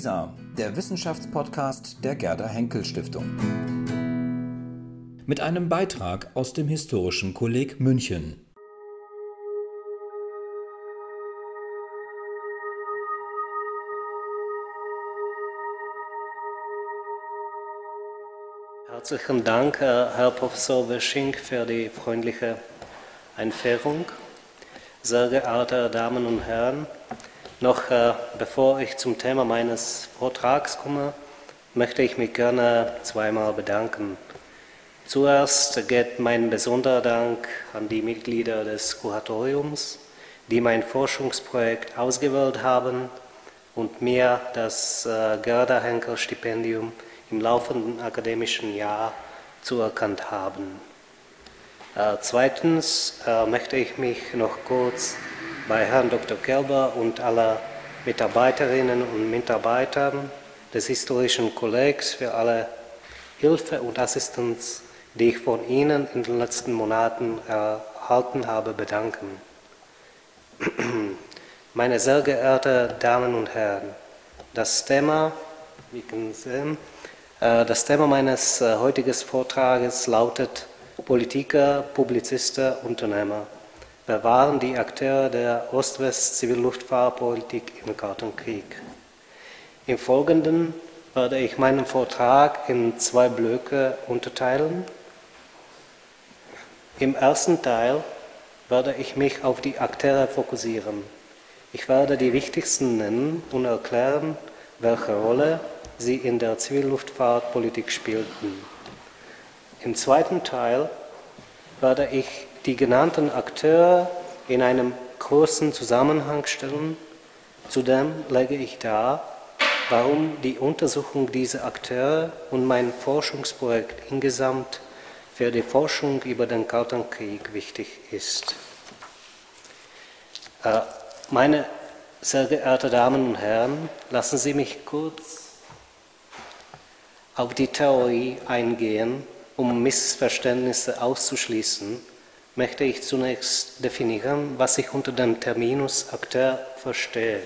WISA, der Wissenschaftspodcast der Gerda Henkel Stiftung. Mit einem Beitrag aus dem Historischen Kolleg München. Herzlichen Dank, Herr Professor Wesching, für die freundliche Einführung. Sehr geehrte Damen und Herren, noch äh, bevor ich zum Thema meines Vortrags komme, möchte ich mich gerne zweimal bedanken. Zuerst geht mein besonderer Dank an die Mitglieder des Kuratoriums, die mein Forschungsprojekt ausgewählt haben und mir das äh, Gerda Henkel Stipendium im laufenden akademischen Jahr zuerkannt haben. Äh, zweitens äh, möchte ich mich noch kurz bei Herrn Dr. Kelber und aller Mitarbeiterinnen und Mitarbeitern des Historischen Kollegs für alle Hilfe und Assistenz, die ich von Ihnen in den letzten Monaten erhalten habe, bedanken. Meine sehr geehrten Damen und Herren, das Thema, wie können sehen, äh, das Thema meines äh, heutigen Vortrages lautet Politiker, Publizisten, Unternehmer. Wer waren die Akteure der Ost-West-Zivilluftfahrtpolitik im Kalten Krieg? Im Folgenden werde ich meinen Vortrag in zwei Blöcke unterteilen. Im ersten Teil werde ich mich auf die Akteure fokussieren. Ich werde die wichtigsten nennen und erklären, welche Rolle sie in der Zivilluftfahrtpolitik spielten. Im zweiten Teil werde ich die genannten Akteure in einem großen Zusammenhang stellen. Zudem lege ich dar, warum die Untersuchung dieser Akteure und mein Forschungsprojekt insgesamt für die Forschung über den Kalten Krieg wichtig ist. Äh, meine sehr geehrten Damen und Herren, lassen Sie mich kurz auf die Theorie eingehen, um Missverständnisse auszuschließen möchte ich zunächst definieren, was ich unter dem Terminus Akteur verstehe.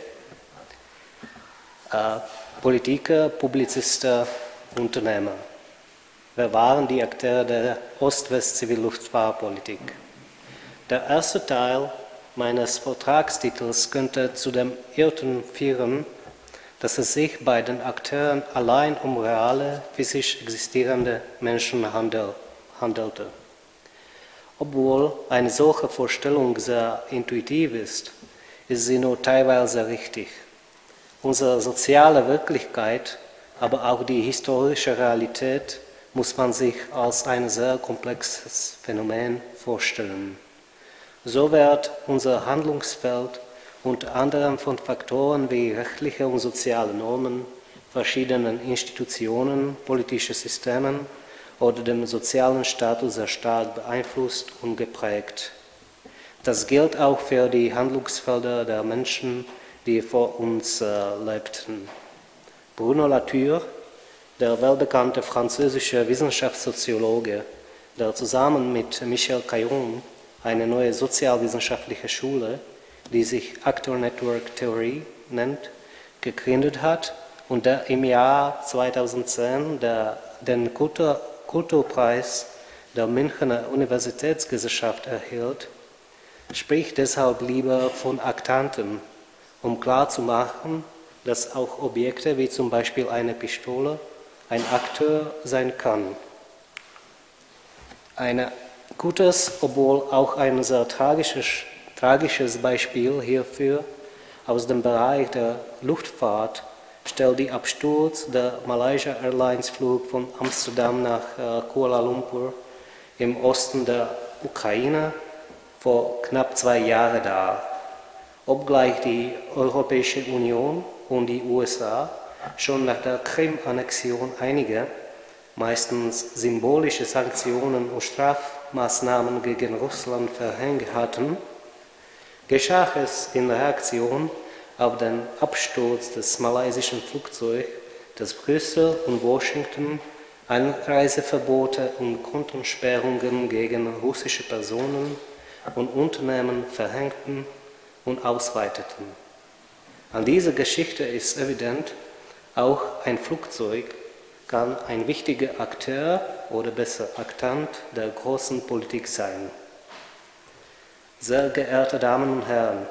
Äh, Politiker, Publizisten, Unternehmer. Wer waren die Akteure der Ost-West-Zivilluftfahrtpolitik? Der erste Teil meines Vortragstitels könnte zu dem Irrtum führen, dass es sich bei den Akteuren allein um reale, physisch existierende Menschen handelte. Obwohl eine solche Vorstellung sehr intuitiv ist, ist sie nur teilweise richtig. Unsere soziale Wirklichkeit, aber auch die historische Realität muss man sich als ein sehr komplexes Phänomen vorstellen. So wird unser Handlungsfeld unter anderem von Faktoren wie rechtliche und soziale Normen, verschiedenen Institutionen, politischen Systemen oder dem sozialen Status sehr stark beeinflusst und geprägt. Das gilt auch für die Handlungsfelder der Menschen, die vor uns äh, lebten. Bruno Latour, der weltbekannte französische Wissenschaftssoziologe, der zusammen mit Michel Caillon eine neue sozialwissenschaftliche Schule, die sich Actor Network Theorie nennt, gegründet hat und der im Jahr 2010 der, den Kultur Kulturpreis der Münchner Universitätsgesellschaft erhielt, spricht deshalb lieber von Aktanten, um klarzumachen, dass auch Objekte wie zum Beispiel eine Pistole ein Akteur sein kann. Ein gutes, obwohl auch ein sehr tragisches, tragisches Beispiel hierfür aus dem Bereich der Luftfahrt stellt die Absturz der Malaysia Airlines Flug von Amsterdam nach äh, Kuala Lumpur im Osten der Ukraine vor knapp zwei Jahren dar. Obgleich die Europäische Union und die USA schon nach der Krim-Annexion einige, meistens symbolische Sanktionen und Strafmaßnahmen gegen Russland verhängt hatten, geschah es in Reaktion auf den Absturz des malaysischen Flugzeugs, das Brüssel und Washington Einreiseverbote und Kontensperrungen gegen russische Personen und Unternehmen verhängten und ausweiteten. An dieser Geschichte ist evident, Auch ein Flugzeug kann ein wichtiger Akteur oder besser Aktant der großen Politik sein. Sehr geehrte Damen und Herren,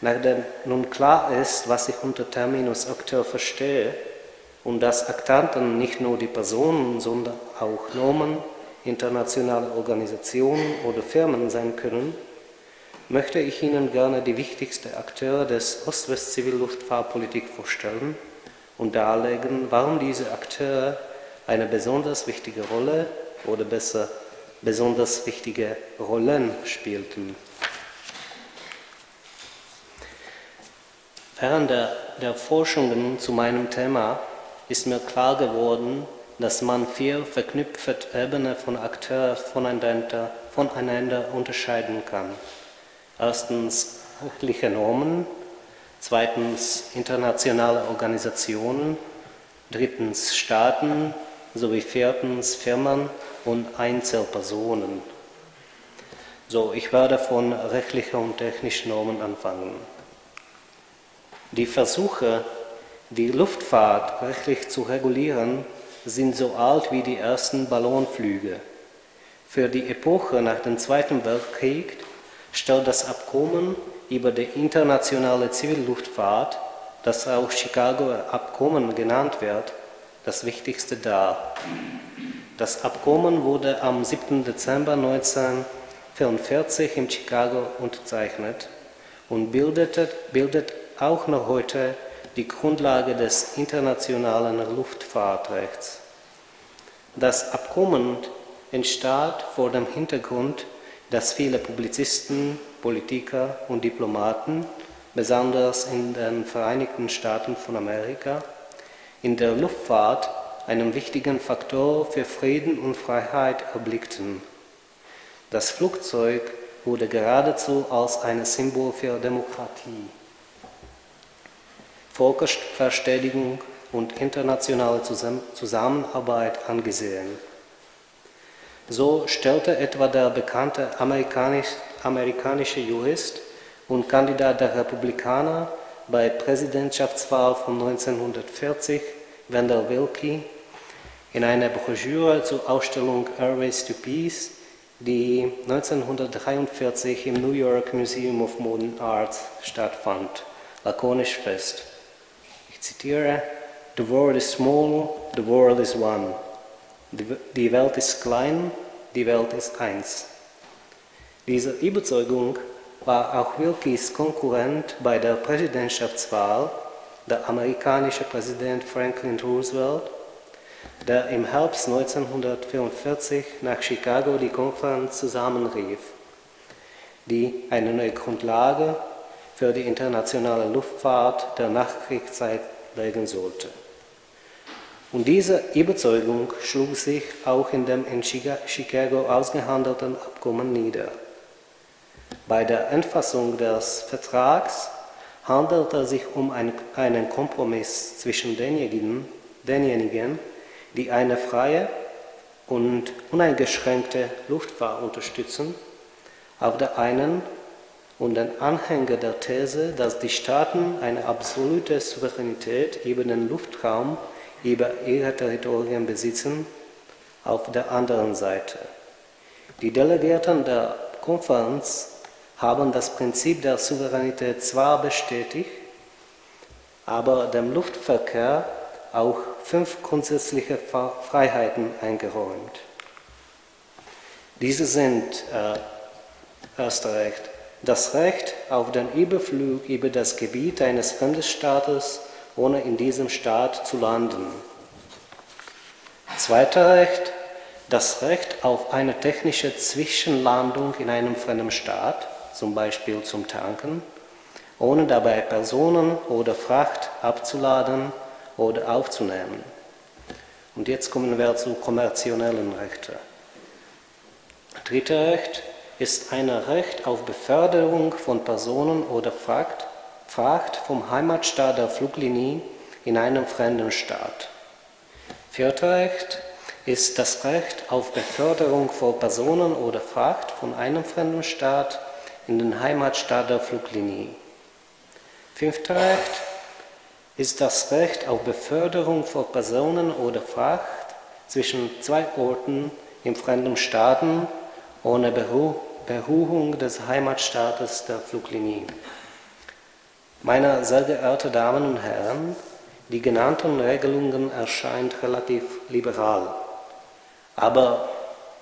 nachdem nun klar ist, was ich unter Terminus Akteur verstehe und dass Aktanten nicht nur die Personen, sondern auch Nomen, internationale Organisationen oder Firmen sein können, möchte ich Ihnen gerne die wichtigsten Akteure des Ost-West-Zivilluftfahrtpolitik vorstellen und darlegen, warum diese Akteure eine besonders wichtige Rolle oder besser besonders wichtige Rollen spielten. Während der, der Forschungen zu meinem Thema ist mir klar geworden, dass man vier verknüpfte Ebenen von Akteuren voneinander, voneinander unterscheiden kann. Erstens rechtliche Normen, zweitens internationale Organisationen, drittens Staaten sowie viertens Firmen und Einzelpersonen. So, ich werde von rechtlichen und technischen Normen anfangen. Die Versuche, die Luftfahrt rechtlich zu regulieren, sind so alt wie die ersten Ballonflüge. Für die Epoche nach dem Zweiten Weltkrieg stellt das Abkommen über die internationale Zivilluftfahrt, das auch Chicagoer Abkommen genannt wird, das Wichtigste dar. Das Abkommen wurde am 7. Dezember 1944 in Chicago unterzeichnet und bildete, bildet auch noch heute die Grundlage des internationalen Luftfahrtrechts. Das Abkommen entstand vor dem Hintergrund, dass viele Publizisten, Politiker und Diplomaten, besonders in den Vereinigten Staaten von Amerika, in der Luftfahrt einen wichtigen Faktor für Frieden und Freiheit erblickten. Das Flugzeug wurde geradezu als ein Symbol für Demokratie. Völkerverständigung und internationale Zusammenarbeit angesehen. So stellte etwa der bekannte amerikanisch, amerikanische Jurist und Kandidat der Republikaner bei Präsidentschaftswahl von 1940, Wendell Willkie, in einer Broschüre zur Ausstellung Airways to Peace, die 1943 im New York Museum of Modern Art stattfand, lakonisch fest. Zitiere, The world is small, the world is one. Die Welt ist klein, die Welt ist eins. Diese Überzeugung war auch Wilkes Konkurrent bei der Präsidentschaftswahl, der amerikanische Präsident Franklin Roosevelt, der im Herbst 1944 nach Chicago die Konferenz zusammenrief, die eine neue Grundlage für die internationale Luftfahrt der Nachkriegszeit legen sollte. Und diese Überzeugung schlug sich auch in dem in Chicago ausgehandelten Abkommen nieder. Bei der Endfassung des Vertrags handelte es sich um einen Kompromiss zwischen denjenigen, denjenigen, die eine freie und uneingeschränkte Luftfahrt unterstützen, auf der einen und den Anhänger der These, dass die Staaten eine absolute Souveränität über den Luftraum, über ihre Territorien besitzen, auf der anderen Seite. Die Delegierten der Konferenz haben das Prinzip der Souveränität zwar bestätigt, aber dem Luftverkehr auch fünf grundsätzliche Freiheiten eingeräumt. Diese sind äh, erster Recht das Recht auf den Überflug über das Gebiet eines fremden Staates, ohne in diesem Staat zu landen. Zweiter Recht, das Recht auf eine technische Zwischenlandung in einem fremden Staat, zum Beispiel zum Tanken, ohne dabei Personen oder Fracht abzuladen oder aufzunehmen. Und jetzt kommen wir zu kommerziellen Rechten. Dritter Recht, ist ein Recht auf Beförderung von Personen oder Fracht, Fracht vom Heimatstaat der Fluglinie in einem fremden Staat. Vierter Recht ist das Recht auf Beförderung von Personen oder Fracht von einem fremden Staat in den Heimatstaat der Fluglinie. Fünfter Recht ist das Recht auf Beförderung von Personen oder Fracht zwischen zwei Orten in fremden Staaten ohne Berührung des Heimatstaates der Fluglinie. Meine sehr geehrten Damen und Herren, die genannten Regelungen erscheinen relativ liberal. Aber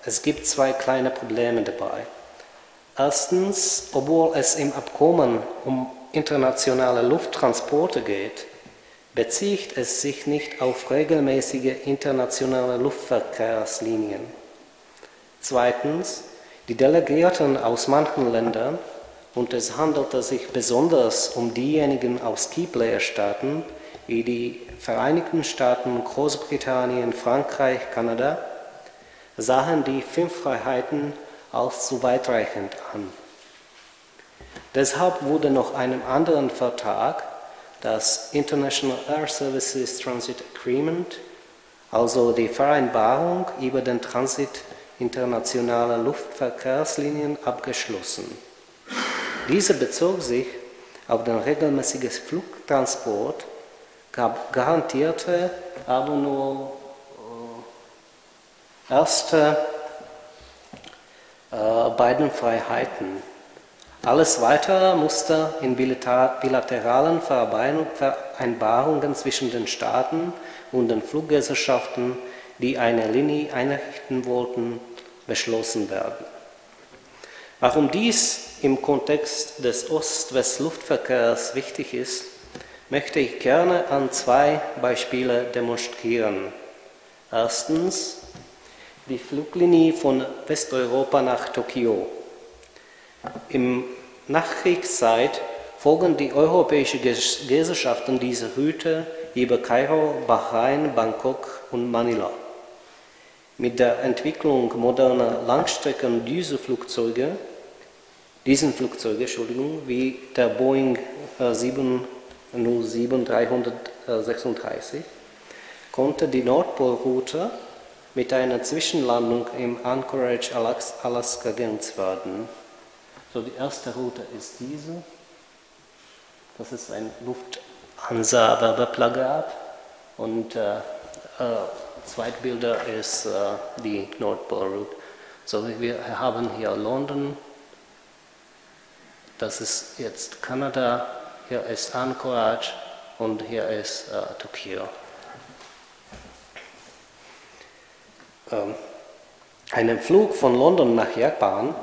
es gibt zwei kleine Probleme dabei. Erstens, obwohl es im Abkommen um internationale Lufttransporte geht, bezieht es sich nicht auf regelmäßige internationale Luftverkehrslinien. Zweitens, die Delegierten aus manchen Ländern, und es handelte sich besonders um diejenigen aus Keyplayer-Staaten wie die Vereinigten Staaten, Großbritannien, Frankreich, Kanada, sahen die fünf Freiheiten als zu weitreichend an. Deshalb wurde noch einem anderen Vertrag, das International Air Services Transit Agreement, also die Vereinbarung über den Transit internationaler Luftverkehrslinien, abgeschlossen. Diese bezog sich auf den regelmäßigen Flugtransport, garantierte aber nur äh, erste äh, beiden Freiheiten. Alles weitere musste in bilateralen Vereinbarungen zwischen den Staaten und den Fluggesellschaften, die eine Linie einrichten wollten, beschlossen werden. Warum dies im Kontext des Ost-West-Luftverkehrs wichtig ist, möchte ich gerne an zwei Beispielen demonstrieren. Erstens die Fluglinie von Westeuropa nach Tokio. Im Nachkriegszeit folgen die europäischen Gesellschaften dieser Route über Kairo, Bahrain, Bangkok und Manila. Mit der Entwicklung moderner Langstrecken-Düsenflugzeuge, diesen Flugzeuge, Entschuldigung, wie der Boeing 707-336, konnte die Nordpolroute mit einer Zwischenlandung im Anchorage, Alaska genutzt werden. So, die erste Route ist diese. Das ist ein Lufthansa-Werbeplakat. Und äh, äh, Zweitbilder ist äh, die Nordpol-Route. So, wir haben hier London. Das ist jetzt Kanada. Hier ist Anchorage und hier ist äh, Tokio. Ähm, ein Flug von London nach Japan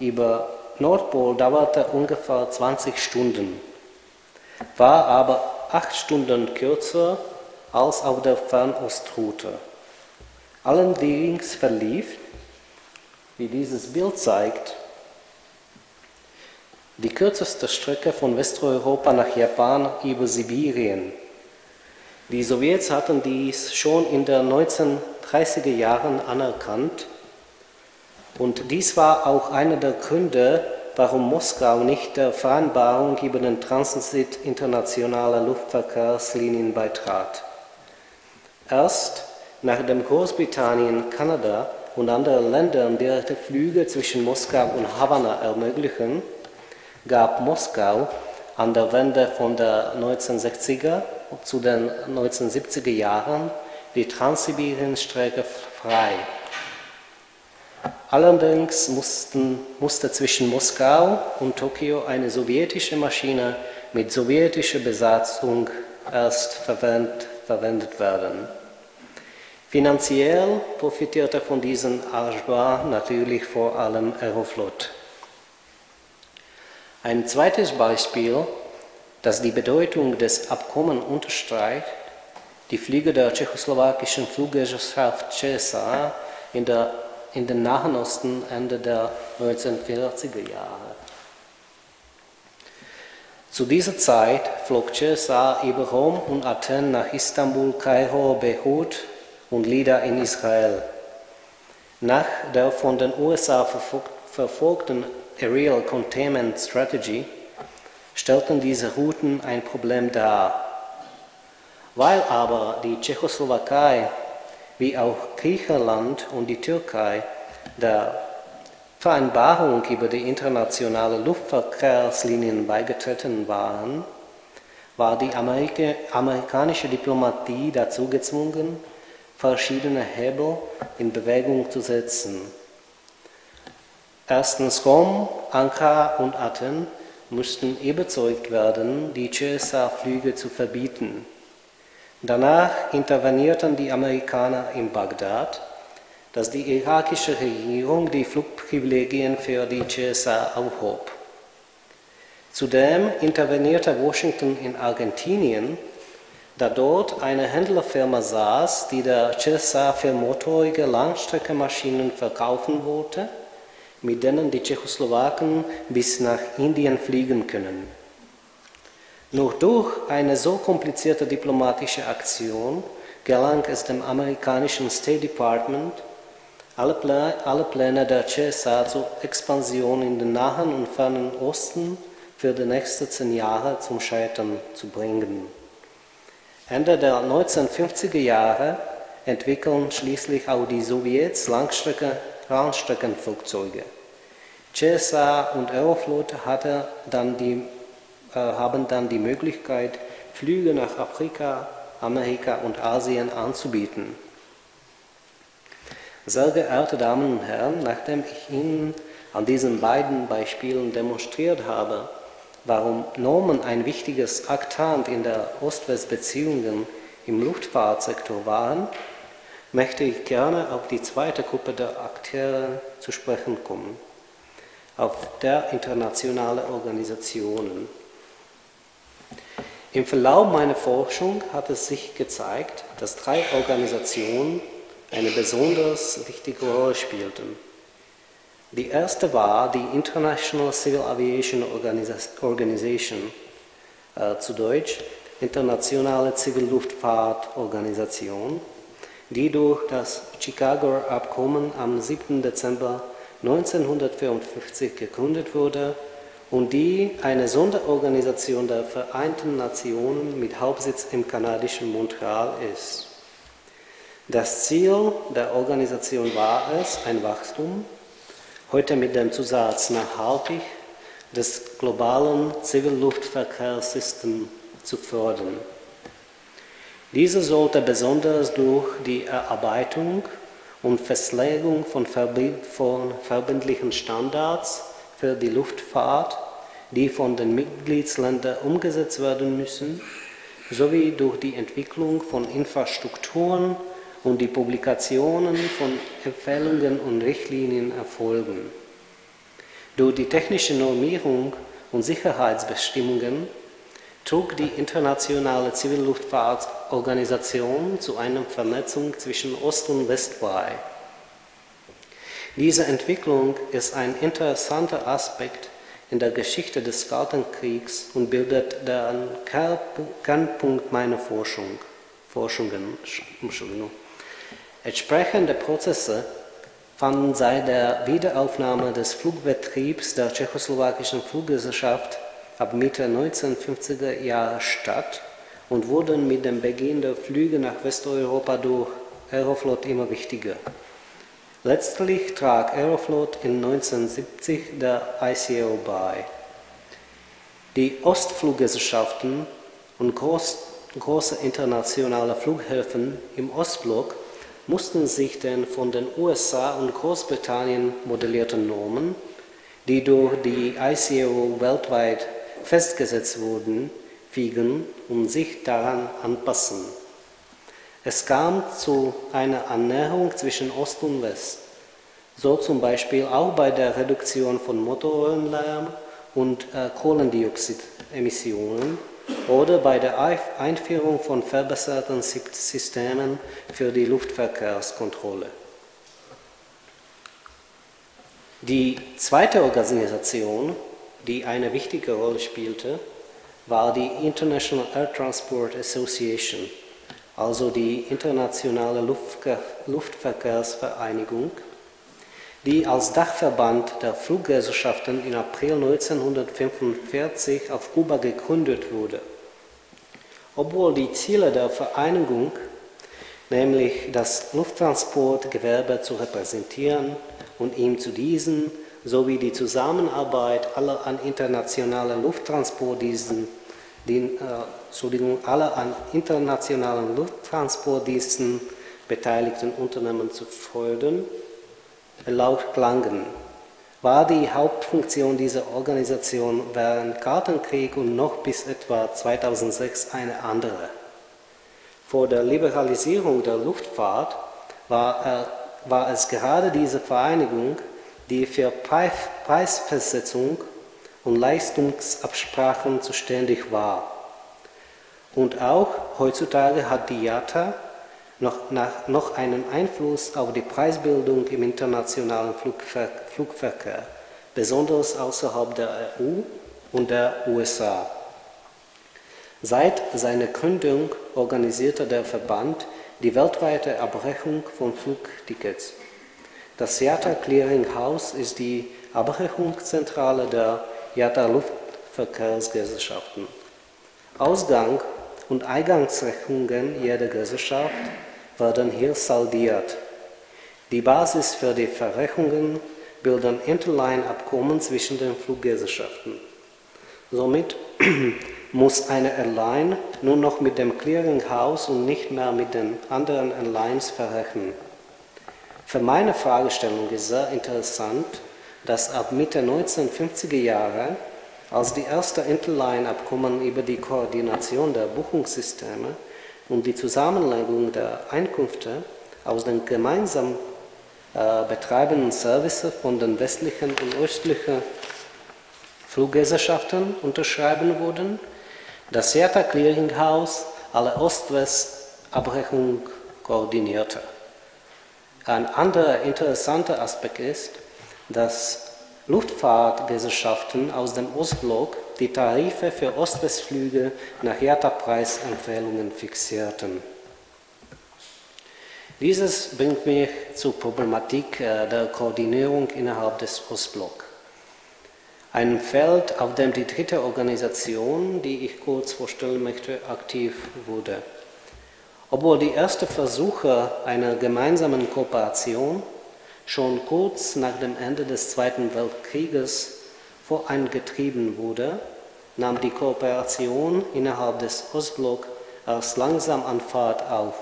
über Nordpol dauerte ungefähr 20 Stunden, war aber acht Stunden kürzer als auf der Fernostroute. Allerdings verlief, wie dieses Bild zeigt, die kürzeste Strecke von Westeuropa nach Japan über Sibirien. Die Sowjets hatten dies schon in den 1930er Jahren anerkannt und dies war auch einer der Gründe, warum Moskau nicht der Vereinbarung über den Transit internationaler Luftverkehrslinien beitrat. Erst nachdem Großbritannien, Kanada und andere Länder direkte Flüge zwischen Moskau und Havanna ermöglichen, gab Moskau an der Wende von der 1960er zu den 1970er Jahren die Transsibirien-Strecke frei. Allerdings mussten, musste zwischen Moskau und Tokio eine sowjetische Maschine mit sowjetischer Besatzung erst verwendet, verwendet werden. Finanziell profitierte von diesem Arrangement natürlich vor allem Aeroflot. Ein zweites Beispiel, das die Bedeutung des Abkommens unterstreicht, die Flüge der tschechoslowakischen Fluggesellschaft CSA in der in den Nahen Osten Ende der 1940er Jahre. Zu dieser Zeit flog Cesar über Rom und Athen nach Istanbul, Kairo, Beirut und Lida in Israel. Nach der von den USA verfolgten Aerial Containment Strategy stellten diese Routen ein Problem dar. Weil aber die Tschechoslowakei wie auch Griechenland und die Türkei der Vereinbarung über die internationalen Luftverkehrslinien beigetreten waren, war die Amerika amerikanische Diplomatie dazu gezwungen, verschiedene Hebel in Bewegung zu setzen. Erstens Rom, Ankara und Athen mussten überzeugt werden, die CSA-Flüge zu verbieten. Danach intervenierten die Amerikaner in Bagdad, dass die irakische Regierung die Flugprivilegien für die CSA aufhob. Zudem intervenierte Washington in Argentinien, da dort eine Händlerfirma saß, die der CSA für motorige Langstreckenmaschinen verkaufen wollte, mit denen die Tschechoslowaken bis nach Indien fliegen können. Nur durch eine so komplizierte diplomatische Aktion gelang es dem amerikanischen State Department, alle, Plä alle Pläne der CSA zur Expansion in den Nahen und Fernen Osten für die nächsten zehn Jahre zum Scheitern zu bringen. Ende der 1950er Jahre entwickeln schließlich auch die Sowjets Langstrecke, Langstreckenflugzeuge. CSA und Aeroflot hatte dann die, äh, haben dann die Möglichkeit, Flüge nach Afrika, Amerika und Asien anzubieten. Sehr geehrte Damen und Herren, nachdem ich Ihnen an diesen beiden Beispielen demonstriert habe, warum Normen ein wichtiges Aktant in der Ost-West-Beziehungen im Luftfahrtsektor waren, möchte ich gerne auf die zweite Gruppe der Akteure zu sprechen kommen, auf der internationale Organisationen. Im Verlauf meiner Forschung hat es sich gezeigt, dass drei Organisationen eine besonders wichtige Rolle spielten. Die erste war die International Civil Aviation Organization, äh, zu Deutsch Internationale Zivilluftfahrtorganisation, die durch das Chicagoer Abkommen am 7. Dezember 1954 gegründet wurde und die eine Sonderorganisation der Vereinten Nationen mit Hauptsitz im kanadischen Montreal ist. Das Ziel der Organisation war es, ein Wachstum heute mit dem Zusatz nachhaltig des globalen Zivilluftverkehrssystems zu fördern. Diese sollte besonders durch die Erarbeitung und Festlegung von, von verbindlichen Standards für die Luftfahrt, die von den Mitgliedsländern umgesetzt werden müssen, sowie durch die Entwicklung von Infrastrukturen und die Publikationen von Empfehlungen und Richtlinien erfolgen. Durch die technische Normierung und Sicherheitsbestimmungen trug die internationale Zivilluftfahrtorganisation zu einer Vernetzung zwischen Ost und West bei. Diese Entwicklung ist ein interessanter Aspekt in der Geschichte des Kalten Kriegs und bildet den Kernpunkt meiner Forschung, Forschungen. Entsprechende Prozesse fanden seit der Wiederaufnahme des Flugbetriebs der tschechoslowakischen Fluggesellschaft ab Mitte 1950er Jahre statt und wurden mit dem Beginn der Flüge nach Westeuropa durch Aeroflot immer wichtiger. Letztlich trug Aeroflot in 1970 der ICAO bei. Die Ostfluggesellschaften und groß, große internationale Flughäfen im Ostblock mussten sich den von den USA und Großbritannien modellierten Normen, die durch die ICAO weltweit festgesetzt wurden, fügen und sich daran anpassen. Es kam zu einer Annäherung zwischen Ost und West, so zum Beispiel auch bei der Reduktion von Motorenlärm und äh, Kohlendioxidemissionen oder bei der Einführung von verbesserten Systemen für die Luftverkehrskontrolle. Die zweite Organisation, die eine wichtige Rolle spielte, war die International Air Transport Association, also die internationale Luftverkehrsvereinigung, die als Dachverband der Fluggesellschaften im April 1945 auf Kuba gegründet wurde. Obwohl die Ziele der Vereinigung, nämlich das Lufttransportgewerbe zu repräsentieren und ihm zu diesen sowie die Zusammenarbeit aller an internationalen Lufttransportdiensten den, äh, alle an internationalen Lufttransportdiensten beteiligten Unternehmen zu fördern, laut Klangen war die Hauptfunktion dieser Organisation während Kartenkrieg und noch bis etwa 2006 eine andere. Vor der Liberalisierung der Luftfahrt war, äh, war es gerade diese Vereinigung, die für Preisfestsetzung und Leistungsabsprachen zuständig war. Und auch heutzutage hat die IATA noch, nach, noch einen Einfluss auf die Preisbildung im internationalen Flugver Flugverkehr, besonders außerhalb der EU und der USA. Seit seiner Gründung organisierte der Verband die weltweite Abrechnung von Flugtickets. Das IATA Clearing House ist die Abrechnungszentrale der IATA Luftverkehrsgesellschaften. Ausgang- und Eingangsrechnungen jeder Gesellschaft werden hier saldiert. Die Basis für die Verrechnungen bilden Interline-Abkommen zwischen den Fluggesellschaften. Somit muss eine Airline nur noch mit dem Clearinghouse und nicht mehr mit den anderen Airlines verrechnen. Für meine Fragestellung ist sehr interessant, dass ab Mitte 1950er Jahre, als die ersten Interline-Abkommen über die Koordination der Buchungssysteme und die Zusammenlegung der Einkünfte aus den gemeinsam äh, betreibenden Services von den westlichen und östlichen Fluggesellschaften unterschreiben wurden, das SEATA Clearinghouse alle Ost-West-Abrechnung koordinierte. Ein anderer interessanter Aspekt ist, dass Luftfahrtgesellschaften aus dem Ostblock die Tarife für Ost-West-Flüge nach IATA-Preisempfehlungen fixierten. Dieses bringt mich zur Problematik äh, der Koordinierung innerhalb des Ostblocks. Ein Feld, auf dem die dritte Organisation, die ich kurz vorstellen möchte, aktiv wurde. Obwohl die ersten Versuche einer gemeinsamen Kooperation schon kurz nach dem Ende des Zweiten Weltkrieges vorangetrieben wurde, nahm die Kooperation innerhalb des Ostblocks erst langsam an Fahrt auf.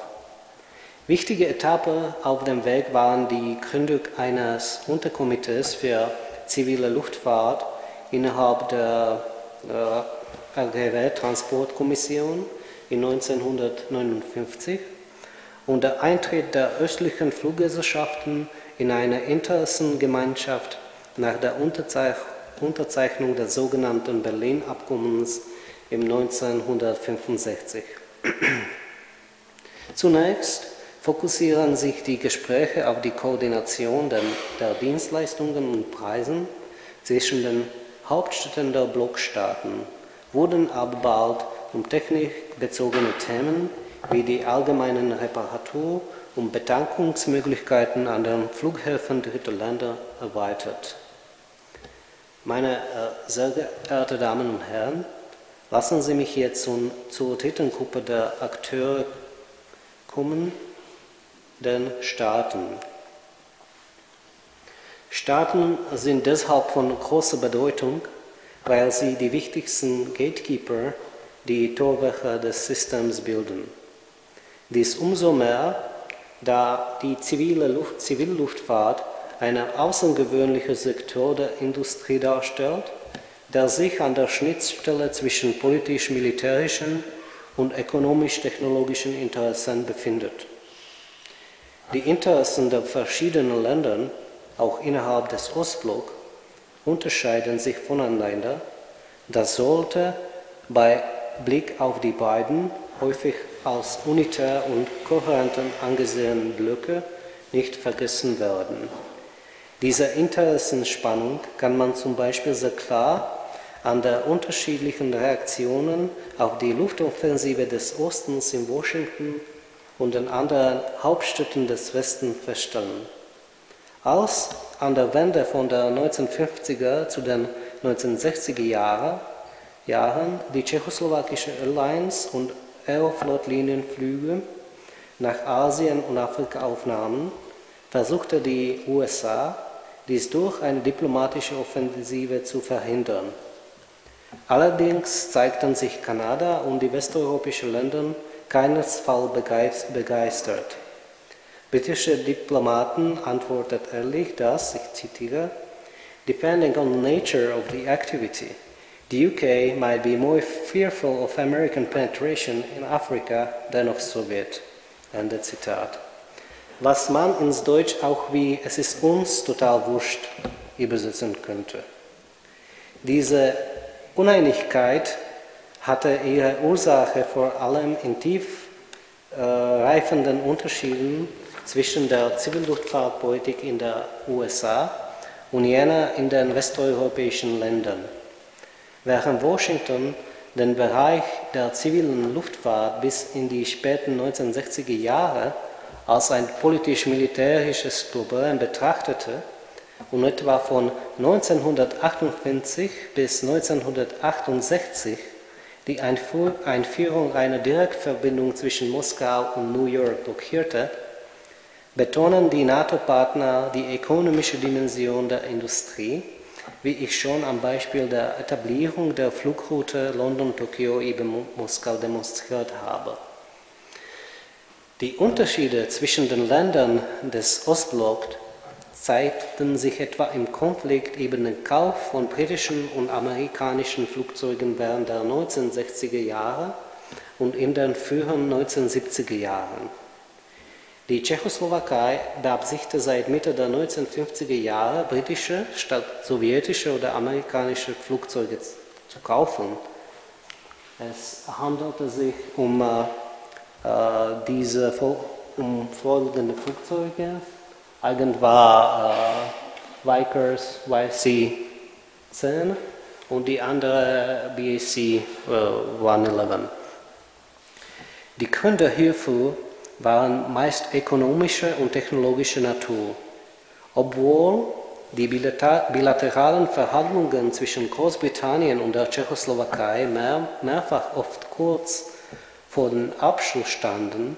Wichtige Etappe auf dem Weg waren die Gründung eines Unterkomitees für zivile Luftfahrt innerhalb der äh, RGW Transportkommission in 1959 und der Eintritt der östlichen Fluggesellschaften in eine Interessengemeinschaft nach der Unterzeichnung des sogenannten Berlin-Abkommens im 1965. Zunächst fokussieren sich die Gespräche auf die Koordination der, der Dienstleistungen und Preisen zwischen den Hauptstädten der Blockstaaten, wurden aber bald um technikbezogene Themen wie die allgemeinen Reparatur- und Betankungsmöglichkeiten an den Flughäfen dritter Länder erweitert. Meine äh, sehr geehrten Damen und Herren, lassen Sie mich jetzt zum, zur dritten Gruppe der Akteure kommen, den Staaten. Staaten sind deshalb von großer Bedeutung, weil sie die wichtigsten Gatekeeper, die Torwächter des Systems bilden. Dies umso mehr, da die zivile Luft, Zivilluftfahrt ein außergewöhnlicher Sektor der Industrie darstellt, der sich an der Schnittstelle zwischen politisch-militärischen und ökonomisch-technologischen Interessen befindet. Die Interessen der verschiedenen Länder, auch innerhalb des Ostblocks, unterscheiden sich voneinander. Das sollte bei Blick auf die beiden häufig als unitär und kohärenten angesehenen Blöcke nicht vergessen werden. Diese Interessenspannung kann man zum Beispiel sehr klar an der unterschiedlichen Reaktionen auf die Luftoffensive des Ostens in Washington und den anderen Hauptstädten des Westens feststellen. Als an der Wende von den 1950er zu den 1960er Jahren, Jahren die tschechoslowakische Airlines und Aeroflot-Linienflüge nach Asien und Afrika aufnahmen, versuchte die USA, dies durch eine diplomatische Offensive zu verhindern. Allerdings zeigten sich Kanada und die westeuropäischen Länder keinesfalls begeistert. Britische Diplomaten antwortet ehrlich, dass, ich zitiere, depending on the nature of the activity, the UK might be more fearful of American penetration in Africa than of Soviet. Ende Zitat. Was man ins Deutsch auch wie es ist uns total wurscht übersetzen könnte. Diese Uneinigkeit hatte ihre Ursache vor allem in tief äh, reifenden Unterschieden zwischen der Zivilluftfahrtpolitik in den USA und jener in den westeuropäischen Ländern. Während Washington den Bereich der zivilen Luftfahrt bis in die späten 1960er Jahre als ein politisch-militärisches Problem betrachtete und etwa von 1958 bis 1968 die Einführung einer Direktverbindung zwischen Moskau und New York blockierte, betonen die NATO-Partner die ökonomische Dimension der Industrie, wie ich schon am Beispiel der Etablierung der Flugroute London-Tokio über Moskau demonstriert habe. Die Unterschiede zwischen den Ländern des Ostblocks zeigten sich etwa im Konflikt über den Kauf von britischen und amerikanischen Flugzeugen während der 1960er Jahre und in den frühen 1970er Jahren. Die Tschechoslowakei beabsichtigte seit Mitte der 1950er Jahre britische statt sowjetische oder amerikanische Flugzeuge zu kaufen. Es handelte sich um äh, diese um folgende Flugzeuge. Eigentlich war äh, Vickers YC-10 und die andere BAC äh, 111. Die Gründe hierfür waren meist ökonomischer und technologischer Natur, obwohl die bilateralen Verhandlungen zwischen Großbritannien und der Tschechoslowakei mehr, mehrfach oft kurz vor dem Abschluss standen,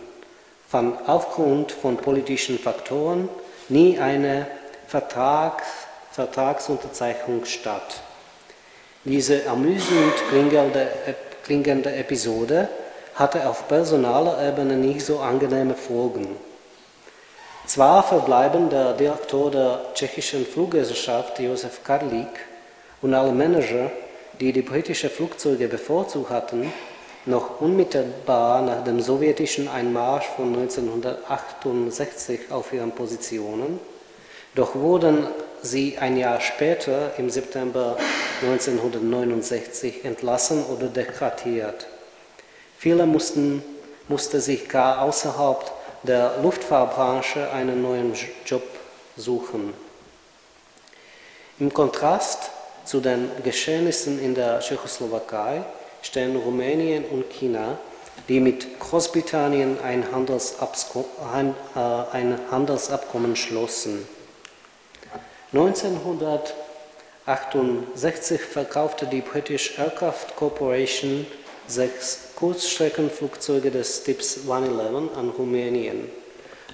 fand aufgrund von politischen Faktoren nie eine Vertrags, Vertragsunterzeichnung statt. Diese amüsend klingende, klingende Episode hatte auf personaler Ebene nicht so angenehme Folgen. Zwar verbleiben der Direktor der tschechischen Fluggesellschaft Josef Karlik und alle Manager, die die britischen Flugzeuge bevorzugt hatten, noch unmittelbar nach dem sowjetischen Einmarsch von 1968 auf ihren Positionen, doch wurden sie ein Jahr später, im September 1969, entlassen oder degradiert. Viele mussten, mussten sich gar außerhalb der Luftfahrtbranche einen neuen Job suchen. Im Kontrast zu den Geschehnissen in der Tschechoslowakei stehen Rumänien und China, die mit Großbritannien ein, äh, Handelsabkommen schlossen. 1968 verkaufte die British Aircraft Corporation sechs Kurzstreckenflugzeuge des Typs 111 an Rumänien.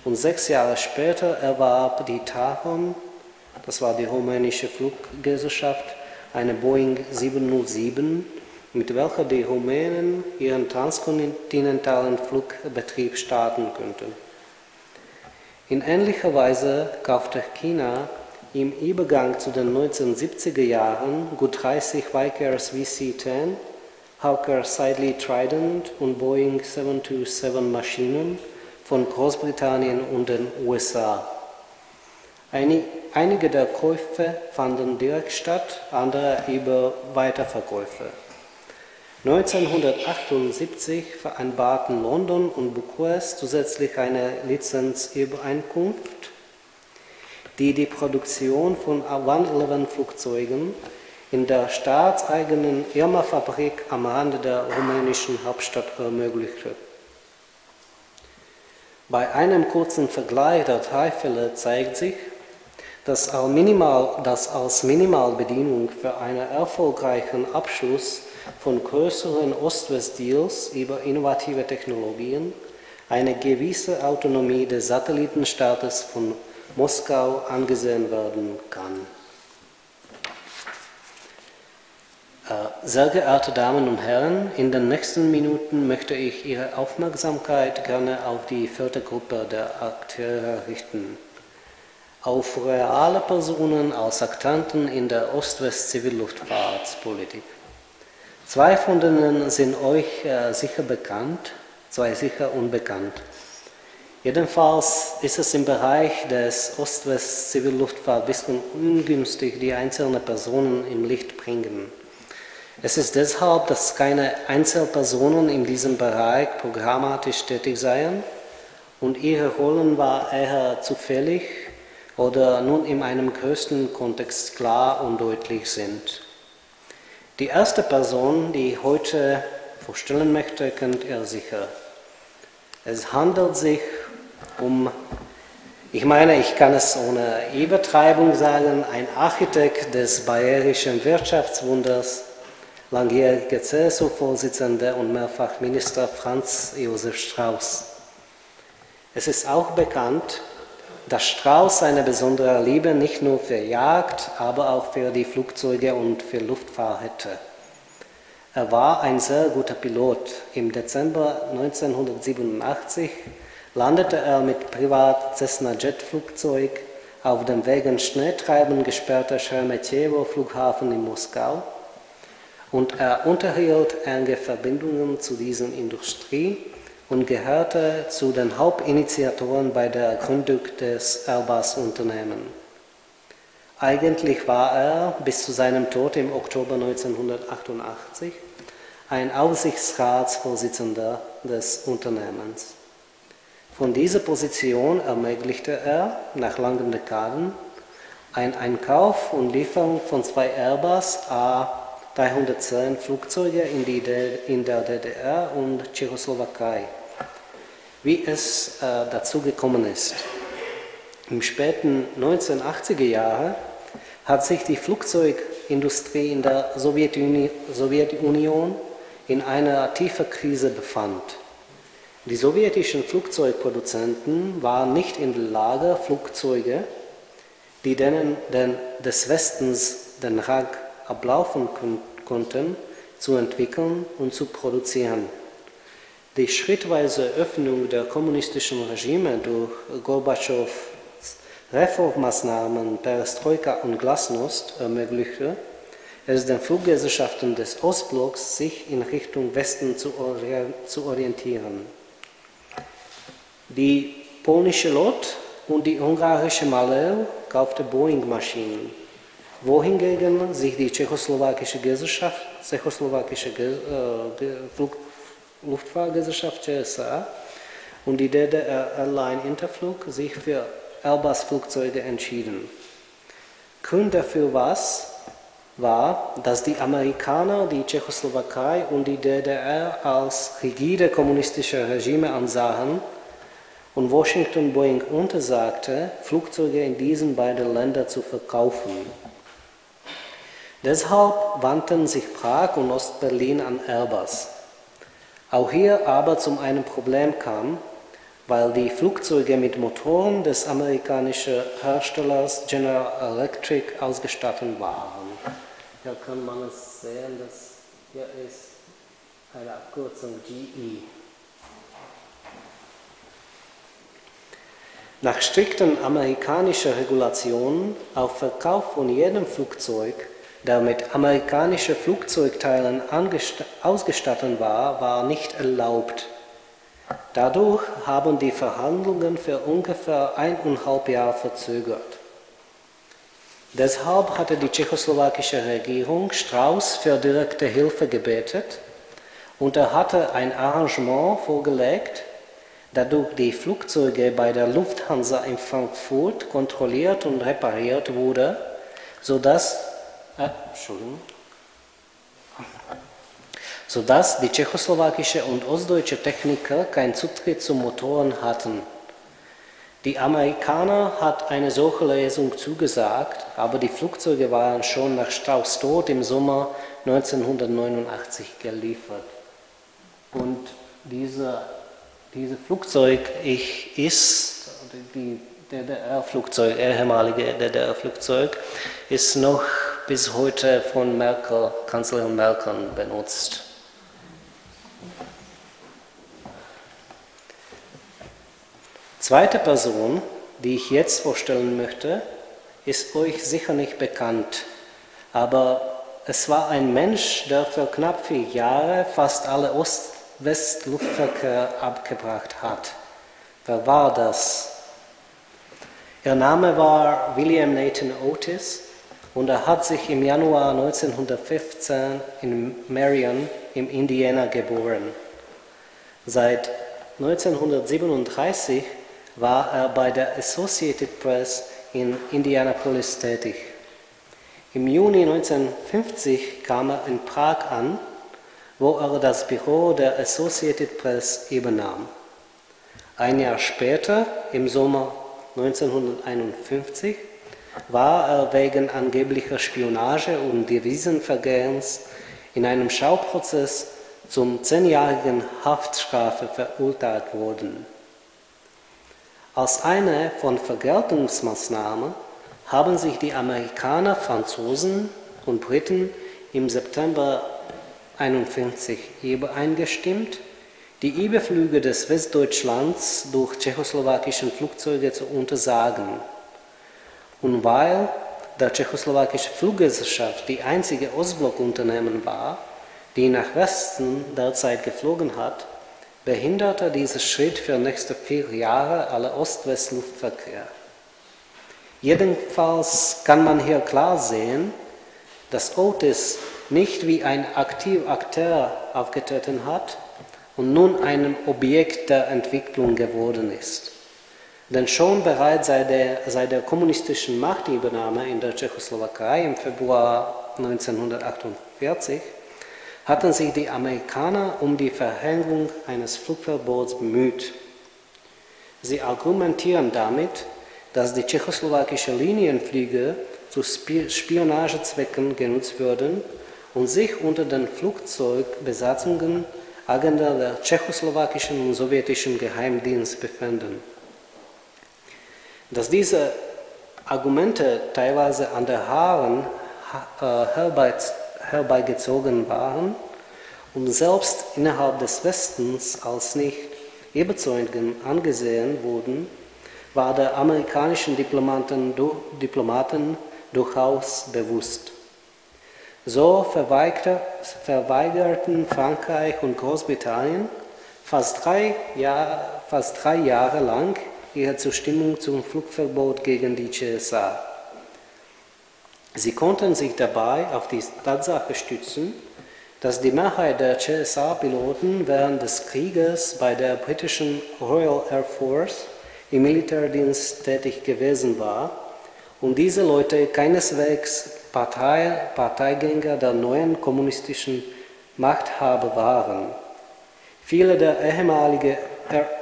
Und sechs Jahre später erwarb die Taron, das war die rumänische Fluggesellschaft, eine Boeing 707, mit welcher die Rumänen ihren transkontinentalen Flugbetrieb starten könnten. In ähnlicher Weise kaufte China im Übergang zu den 1970er Jahren gut 30 Vickers VC-10 Hawker Siddeley Trident und Boeing 727 Maschinen von Großbritannien und den USA. Einige der Käufe fanden direkt statt, andere über Weiterverkäufe. 1978 vereinbarten London und Bukarest zusätzlich eine Lizenzübereinkunft, die die Produktion von 111-Flugzeugen in der staatseigenen Irma-Fabrik am Rande der rumänischen Hauptstadt ermöglichte. Bei einem kurzen Vergleich der drei Fälle zeigt sich, dass als, Minimal, dass als Minimalbedingung für einen erfolgreichen Abschluss von größeren Ost-West-Deals über innovative Technologien eine gewisse Autonomie des Satellitenstaates von Moskau angesehen werden kann. Uh, sehr geehrte Damen und Herren, in den nächsten Minuten möchte ich Ihre Aufmerksamkeit gerne auf die vierte Gruppe der Akteure richten. Auf reale Personen als Aktanten in der Ost-West-Zivilluftfahrtspolitik. Zwei von denen sind euch äh, sicher bekannt, zwei sicher unbekannt. Jedenfalls ist es im Bereich des bisschen ungünstig, die einzelnen Personen im Licht bringen. Es ist deshalb, dass keine Einzelpersonen in diesem Bereich programmatisch tätig seien und ihre Rollen war eher zufällig oder nun in einem größten Kontext klar und deutlich sind. Die erste Person, die ich heute vorstellen möchte, kennt ihr sicher. Es handelt sich um, ich meine, ich kann es ohne Übertreibung sagen, ein Architekt des bayerischen Wirtschaftswunders, langjähriger CSU-Vorsitzender und mehrfach Minister Franz Josef Strauß. Es ist auch bekannt, dass Strauß eine besondere Liebe nicht nur für Jagd, aber auch für die Flugzeuge und für Luftfahrt hätte. Er war ein sehr guter Pilot. Im Dezember 1987 landete er mit Privat Cessna Jetflugzeug auf dem wegen Schneetreiben gesperrten Sheremetyevo Flughafen in Moskau und er unterhielt enge Verbindungen zu dieser Industrie und gehörte zu den Hauptinitiatoren bei der Gründung des Airbus-Unternehmens. Eigentlich war er bis zu seinem Tod im Oktober 1988 ein Aufsichtsratsvorsitzender des Unternehmens. Von dieser Position ermöglichte er nach langen Dekaden einen Einkauf und Lieferung von zwei Airbus A310 Flugzeuge in, die, in der DDR und Tschechoslowakei. Wie es äh, dazu gekommen ist. Im späten 1980er Jahren hat sich die Flugzeugindustrie in der Sowjetunion in einer tiefen Krise befand. Die sowjetischen Flugzeugproduzenten waren nicht in der Lage, Flugzeuge, die denen den, des Westens den Rang ablaufen konnten, zu entwickeln und zu produzieren. Die schrittweise Öffnung der kommunistischen Regime durch Gorbatschows Reformmaßnahmen Perestroika und Glasnost ermöglichte es den Fluggesellschaften des Ostblocks, sich in Richtung Westen zu orientieren. Die polnische Lot und die ungarische Maleu kaufte Boeing-Maschinen, wohingegen sich die tschechoslowakische Gesellschaft, tschechoslowakische äh, Luftfahrtgesellschaft CSA und die DDR Airline Interflug sich für Airbus-Flugzeuge entschieden. Grund dafür was war, dass die Amerikaner die Tschechoslowakei und die DDR als rigide kommunistische Regime ansahen und Washington Boeing untersagte, Flugzeuge in diesen beiden Ländern zu verkaufen. Deshalb wandten sich Prag und Ostberlin an Airbus. Auch hier aber zum einen Problem kam, weil die Flugzeuge mit Motoren des amerikanischen Herstellers General Electric ausgestattet waren. Hier kann man es sehen, dass hier ist eine Abkürzung GE. Nach strikten amerikanischen Regulationen auf Verkauf von jedem Flugzeug, der mit amerikanischen Flugzeugteilen ausgestattet war, war nicht erlaubt. Dadurch haben die Verhandlungen für ungefähr eineinhalb Jahre verzögert. Deshalb hatte die tschechoslowakische Regierung Strauß für direkte Hilfe gebetet und er hatte ein Arrangement vorgelegt, dadurch die Flugzeuge bei der Lufthansa in Frankfurt kontrolliert und repariert wurden, sodass, äh, sodass die tschechoslowakische und ostdeutsche Techniker keinen Zutritt zu Motoren hatten. Die Amerikaner hat eine solche Lesung zugesagt, aber die Flugzeuge waren schon nach Strauß Tod im Sommer 1989 geliefert. Und dieser dieses Flugzeug ich, ist, die DDR-Flugzeug, ehemalige DDR-Flugzeug, ist noch bis heute von Merkel, Kanzlerin Merkel benutzt. Zweite Person, die ich jetzt vorstellen möchte, ist euch sicher nicht bekannt, aber es war ein Mensch, der für knapp vier Jahre fast alle Ost-West-Luftverkehr abgebracht hat. Wer war das? Ihr Name war William Nathan Otis und er hat sich im Januar 1915 in Marion im Indiana geboren. Seit 1937 war er bei der Associated Press in Indianapolis tätig. Im Juni 1950 kam er in Prag an, wo er das Büro der Associated Press übernahm. Ein Jahr später, im Sommer 1951, war er wegen angeblicher Spionage und Devisenvergehens in einem Schauprozess zum zehnjährigen Haftstrafe verurteilt worden. Als eine von Vergeltungsmaßnahmen haben sich die Amerikaner, Franzosen und Briten im September 1951 übereingestimmt, die Überflüge des Westdeutschlands durch tschechoslowakische Flugzeuge zu untersagen. Und weil der tschechoslowakische Fluggesellschaft die einzige Ostblockunternehmen war, die nach Westen derzeit geflogen hat, behinderte dieser Schritt für nächste vier Jahre alle Ost-West-Luftverkehr. Jedenfalls kann man hier klar sehen, dass Otis nicht wie ein aktiver Akteur aufgetreten hat und nun ein Objekt der Entwicklung geworden ist. Denn schon bereits seit der, seit der kommunistischen Machtübernahme in der Tschechoslowakei im Februar 1948 hatten sich die Amerikaner um die Verhängung eines Flugverbots bemüht. Sie argumentieren damit, dass die tschechoslowakischen Linienflüge zu Spionagezwecken genutzt würden und sich unter den Flugzeugbesatzungen Agenten der tschechoslowakischen und sowjetischen Geheimdienst befinden. Dass diese Argumente teilweise an der Haaren äh, herbeigezogen waren und selbst innerhalb des Westens als nicht überzeugend angesehen wurden, war der amerikanischen Diplomaten, Diplomaten durchaus bewusst. So verweigerten Frankreich und Großbritannien fast drei, Jahr, fast drei Jahre lang ihre Zustimmung zum Flugverbot gegen die CSA. Sie konnten sich dabei auf die Tatsache stützen, dass die Mehrheit der CSA-Piloten während des Krieges bei der britischen Royal Air Force im Militärdienst tätig gewesen war und diese Leute keineswegs Partei, Parteigänger der neuen kommunistischen Machthaber waren. Viele der ehemaligen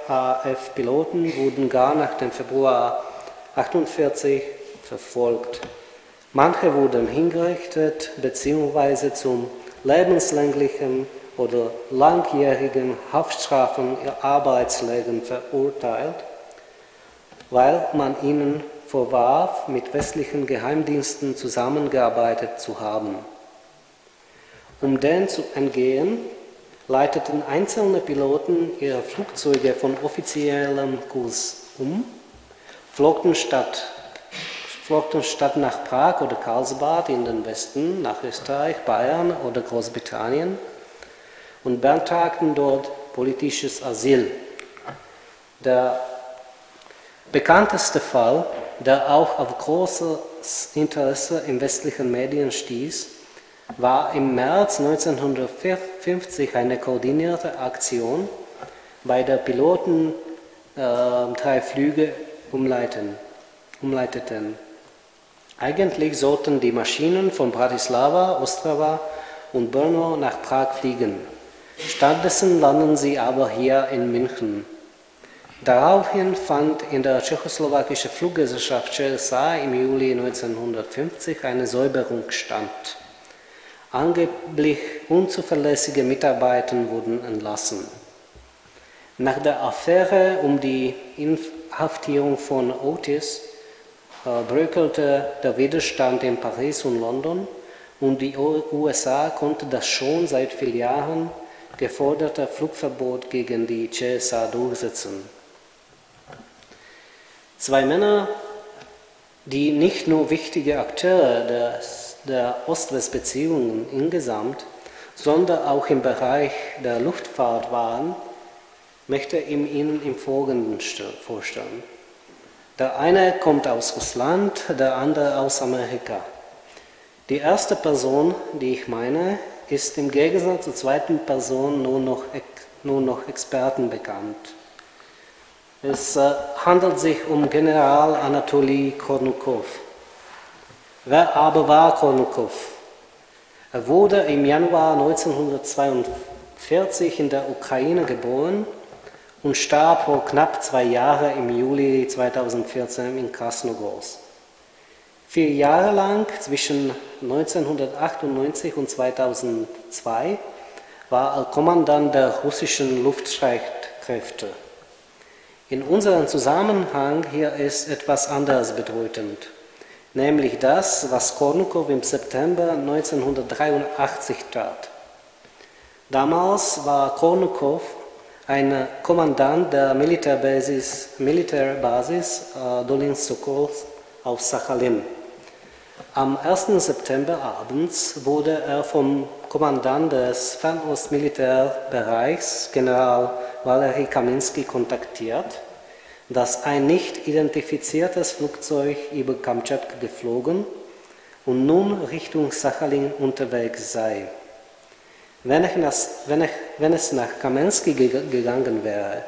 RAF-Piloten wurden gar nach dem Februar 1948 verfolgt. Manche wurden hingerichtet bzw. zum lebenslänglichen oder langjährigen Haftstrafen Arbeitsleben verurteilt, weil man ihnen vorwarf, mit westlichen Geheimdiensten zusammengearbeitet zu haben. Um dem zu entgehen, leiteten einzelne Piloten ihre Flugzeuge von offiziellem Kurs um, flogten statt, flogten statt nach Prag oder Karlsbad in den Westen, nach Österreich, Bayern oder Großbritannien und beantragten dort politisches Asyl. Der bekannteste Fall der auch auf großes Interesse in westlichen Medien stieß, war im März 1950 eine koordinierte Aktion, bei der Piloten äh, drei Flüge umleiten, umleiteten. Eigentlich sollten die Maschinen von Bratislava, Ostrava und Brno nach Prag fliegen. Stattdessen landen sie aber hier in München. Daraufhin fand in der tschechoslowakischen Fluggesellschaft CSA im Juli 1950 eine Säuberung statt. Angeblich unzuverlässige Mitarbeiter wurden entlassen. Nach der Affäre um die Inhaftierung von Otis äh, bröckelte der Widerstand in Paris und London und die USA konnte das schon seit vielen Jahren geforderte Flugverbot gegen die CSA durchsetzen. Zwei Männer, die nicht nur wichtige Akteure des, der Ost-West-Beziehungen insgesamt, sondern auch im Bereich der Luftfahrt waren, möchte ich Ihnen im Folgenden vorstellen. Der eine kommt aus Russland, der andere aus Amerika. Die erste Person, die ich meine, ist im Gegensatz zur zweiten Person nur noch, nur noch Experten bekannt. Es äh, handelt sich um General Anatoly Kornukow. Wer aber war Kornukow? Er wurde im Januar 1942 in der Ukraine geboren und starb vor knapp zwei Jahren im Juli 2014 in Krasnogorsk. Vier Jahre lang, zwischen 1998 und 2002, war er Kommandant der russischen Luftstreitkräfte. In unserem Zusammenhang hier ist etwas anderes bedeutend, nämlich das, was Kornukow im September 1983 tat. Damals war Kornukow ein Kommandant der Militärbasis, Militärbasis äh, Dolin Sokol auf Sachalin. Am 1. September abends wurde er vom Kommandant des Fernostmilitärbereichs, General Valery Kaminski, kontaktiert, dass ein nicht identifiziertes Flugzeug über Kamtschatka geflogen und nun Richtung Sachalin unterwegs sei. Wenn, das, wenn, ich, wenn es nach Kamensky gegangen wäre,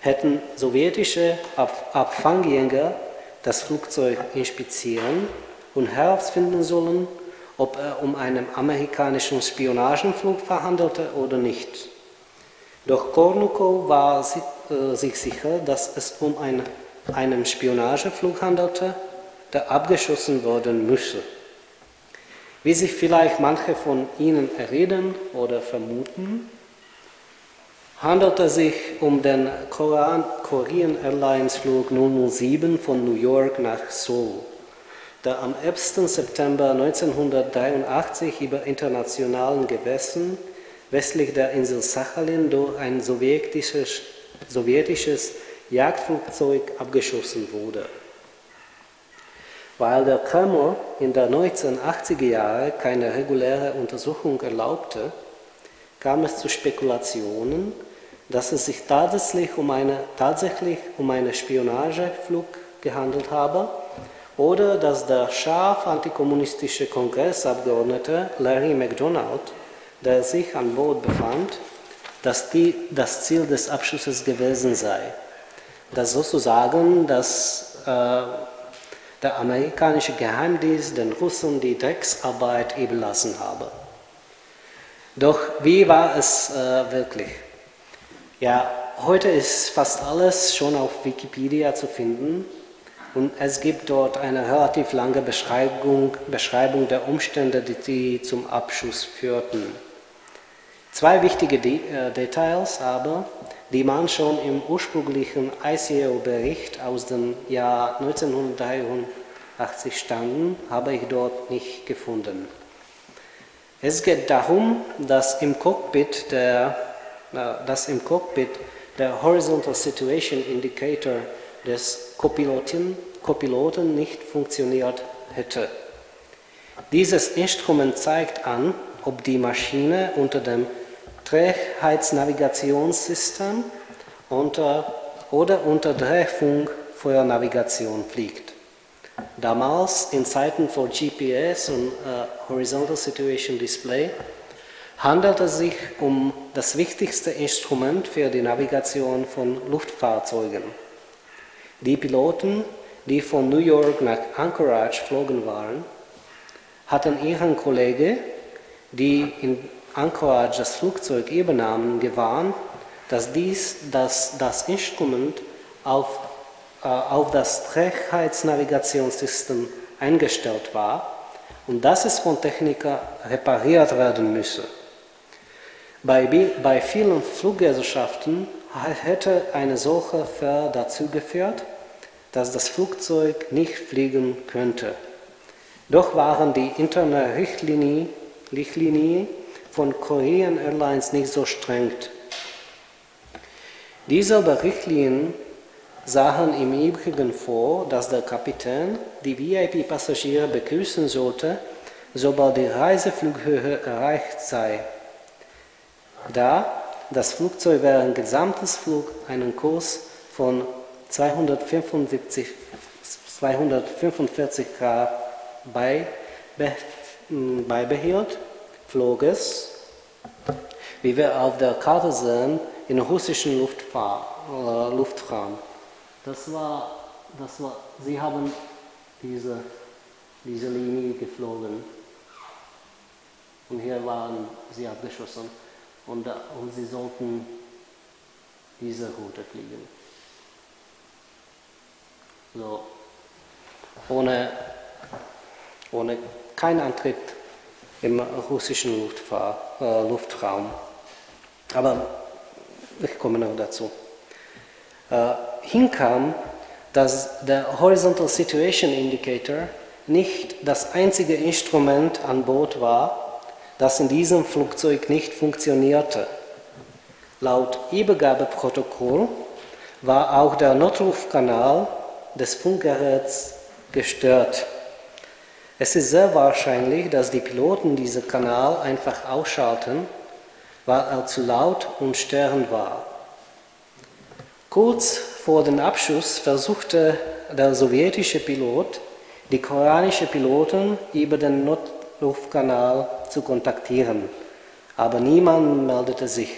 hätten sowjetische Abfangjäger das Flugzeug inspizieren und herausfinden sollen, ob er um einen amerikanischen Spionagenflug verhandelte oder nicht. Doch Kornukow war sich sicher, dass es um einen, einen Spionageflug handelte, der abgeschossen werden müsse. Wie sich vielleicht manche von Ihnen erinnern oder vermuten, handelt es sich um den Korean Airlines Flug 007 von New York nach Seoul der am 11. September 1983 über internationalen Gewässern westlich der Insel Sachalin durch ein sowjetisches, sowjetisches Jagdflugzeug abgeschossen wurde. Weil der Kreml in den 1980er Jahren keine reguläre Untersuchung erlaubte, kam es zu Spekulationen, dass es sich tatsächlich um, eine, tatsächlich um einen Spionageflug gehandelt habe oder dass der scharf antikommunistische Kongressabgeordnete Larry MacDonald, der sich an Bord befand, dass die, das Ziel des Abschusses gewesen sei. Dass sozusagen dass, äh, der amerikanische Geheimdienst den Russen die Drecksarbeit überlassen habe. Doch wie war es äh, wirklich? Ja, heute ist fast alles schon auf Wikipedia zu finden und es gibt dort eine relativ lange Beschreibung, Beschreibung der Umstände, die zum Abschuss führten. Zwei wichtige äh, Details aber, die man schon im ursprünglichen ICAO-Bericht aus dem Jahr 1983 standen, habe ich dort nicht gefunden. Es geht darum, dass im Cockpit der, äh, dass im Cockpit der Horizontal Situation Indicator des Copiloten, Copiloten nicht funktioniert hätte. Dieses Instrument zeigt an, ob die Maschine unter dem Trägheitsnavigationssystem unter, oder unter Drehfunk für Navigation fliegt. Damals, in Zeiten von GPS und äh, Horizontal Situation Display, handelte es sich um das wichtigste Instrument für die Navigation von Luftfahrzeugen. Die Piloten, die von New York nach Anchorage flogen waren, hatten ihren Kollegen, die in Anchorage das Flugzeug übernahmen, gewarnt, dass dies dass das Instrument auf, äh, auf das Trägheitsnavigationssystem eingestellt war und dass es von Technikern repariert werden müsse. Bei, bei vielen Fluggesellschaften hätte eine solche Fähr dazu geführt, dass das Flugzeug nicht fliegen könnte. Doch waren die internen Richtlinien, Richtlinien von Korean Airlines nicht so streng. Diese Richtlinien sahen im Übrigen vor, dass der Kapitän die VIP-Passagiere begrüßen sollte, sobald die Reiseflughöhe erreicht sei. Da das Flugzeug während des gesamten Flug einen Kurs von 245, 245 Grad bei, be, beibehielt, flog es, wie wir auf der Karte sehen, in russischen Luftfahr, äh, Luftraum. Das war, das war, sie haben diese, diese Linie geflogen. Und hier waren sie abgeschossen. Und, und sie sollten diese Route fliegen. So, ohne, ohne keinen Antritt im russischen Luftfahr, äh, Luftraum. Aber ich komme noch dazu. Äh, hinkam, dass der Horizontal Situation Indicator nicht das einzige Instrument an Bord war, das in diesem Flugzeug nicht funktionierte. Laut Übergabeprotokoll war auch der Notrufkanal des Funkgeräts gestört. Es ist sehr wahrscheinlich, dass die Piloten diesen Kanal einfach ausschalten, weil er zu laut und störend war. Kurz vor dem Abschuss versuchte der sowjetische Pilot, die koreanischen Piloten über den Notrufkanal zu kontaktieren, aber niemand meldete sich.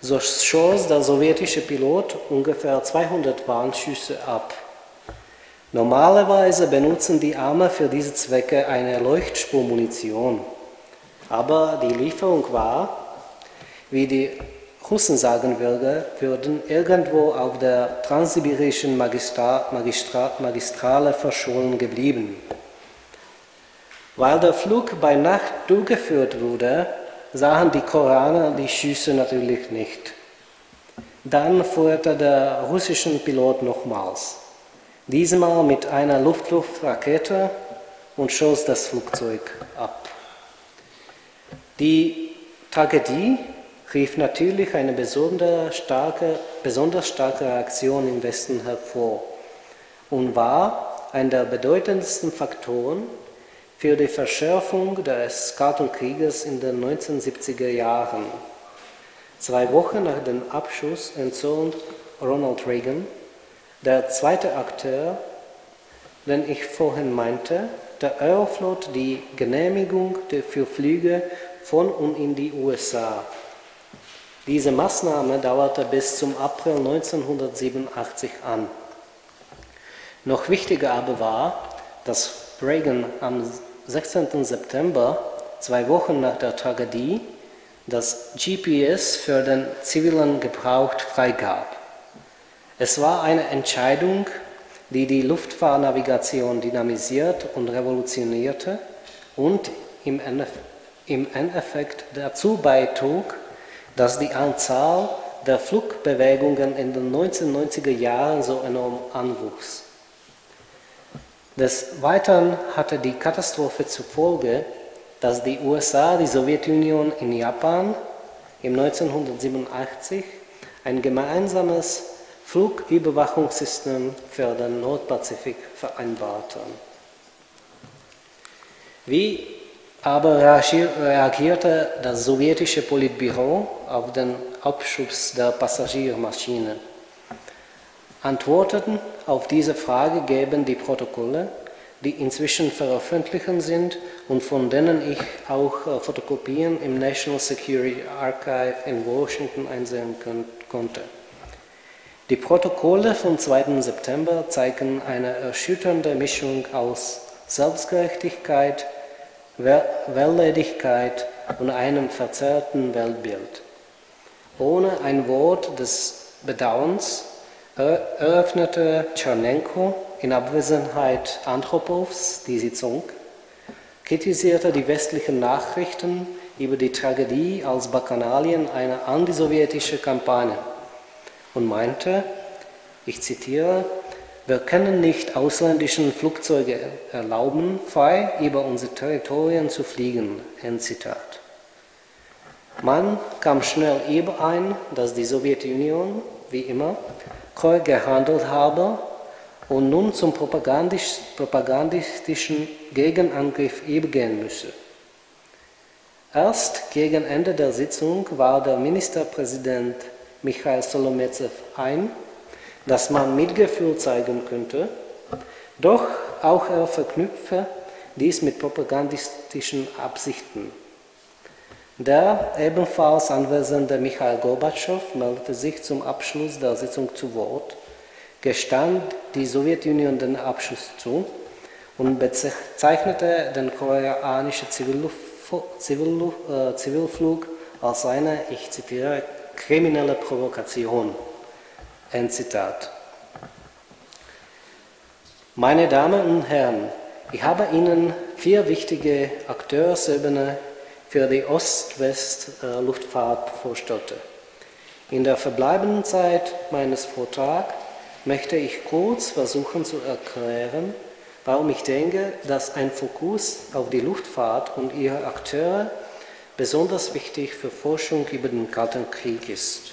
So schoss der sowjetische Pilot ungefähr 200 Warnschüsse ab. Normalerweise benutzen die Arme für diese Zwecke eine Leuchtspurmunition, aber die Lieferung war, wie die Russen sagen würden, irgendwo auf der transsibirischen Magistra Magistra Magistrale verschollen geblieben. Weil der Flug bei Nacht durchgeführt wurde, sahen die Koraner die Schüsse natürlich nicht. Dann feuerte der russische Pilot nochmals, diesmal mit einer Luft-Luft-Rakete und schoss das Flugzeug ab. Die Tragödie rief natürlich eine besonders starke, besonders starke Reaktion im Westen hervor und war einer der bedeutendsten Faktoren für die Verschärfung des Kalten Krieges in den 1970er Jahren. Zwei Wochen nach dem Abschuss entzog Ronald Reagan, der zweite Akteur, den ich vorhin meinte, der Aeroflot die Genehmigung für Flüge von und in die USA. Diese Maßnahme dauerte bis zum April 1987 an. Noch wichtiger aber war, dass Reagan am 16. September, zwei Wochen nach der Tragödie, das GPS für den zivilen Gebrauch freigab. Es war eine Entscheidung, die die Luftfahrtnavigation dynamisiert und revolutionierte und im Endeffekt dazu beitrug, dass die Anzahl der Flugbewegungen in den 1990er Jahren so enorm anwuchs. Des Weiteren hatte die Katastrophe zur Folge, dass die USA die Sowjetunion in Japan im 1987 ein gemeinsames Flugüberwachungssystem für den Nordpazifik vereinbarten. Wie aber reagierte das sowjetische Politbüro auf den Abschuss der Passagiermaschine. Antworten auf diese Frage geben die Protokolle, die inzwischen veröffentlicht sind und von denen ich auch äh, Fotokopien im National Security Archive in Washington einsehen konnte. Die Protokolle vom 2. September zeigen eine erschütternde Mischung aus Selbstgerechtigkeit, Weltledigkeit und einem verzerrten Weltbild. Ohne ein Wort des Bedauerns eröffnete Tschernenko in Abwesenheit Andropows die Sitzung, kritisierte die westlichen Nachrichten über die Tragödie als Bakanalien einer antisowjetischen Kampagne und meinte, ich zitiere, wir können nicht ausländischen Flugzeuge erlauben, frei über unsere Territorien zu fliegen. End Zitat. Man kam schnell überein, dass die Sowjetunion, wie immer, treu gehandelt habe und nun zum propagandistischen Gegenangriff übergehen müsse. Erst gegen Ende der Sitzung war der Ministerpräsident Michail Solometsev ein, dass man Mitgefühl zeigen könnte, doch auch er verknüpfe dies mit propagandistischen Absichten. Der ebenfalls anwesende Michail Gorbatschow meldete sich zum Abschluss der Sitzung zu Wort, gestand die Sowjetunion den Abschluss zu und bezeichnete den koreanischen äh, Zivilflug als eine, ich zitiere, kriminelle Provokation. Zitat. Meine Damen und Herren, ich habe Ihnen vier wichtige Akteursebene für die Ost-West-Luftfahrt vorstellte. In der verbleibenden Zeit meines Vortrags möchte ich kurz versuchen zu erklären, warum ich denke, dass ein Fokus auf die Luftfahrt und ihre Akteure besonders wichtig für Forschung über den Kalten Krieg ist.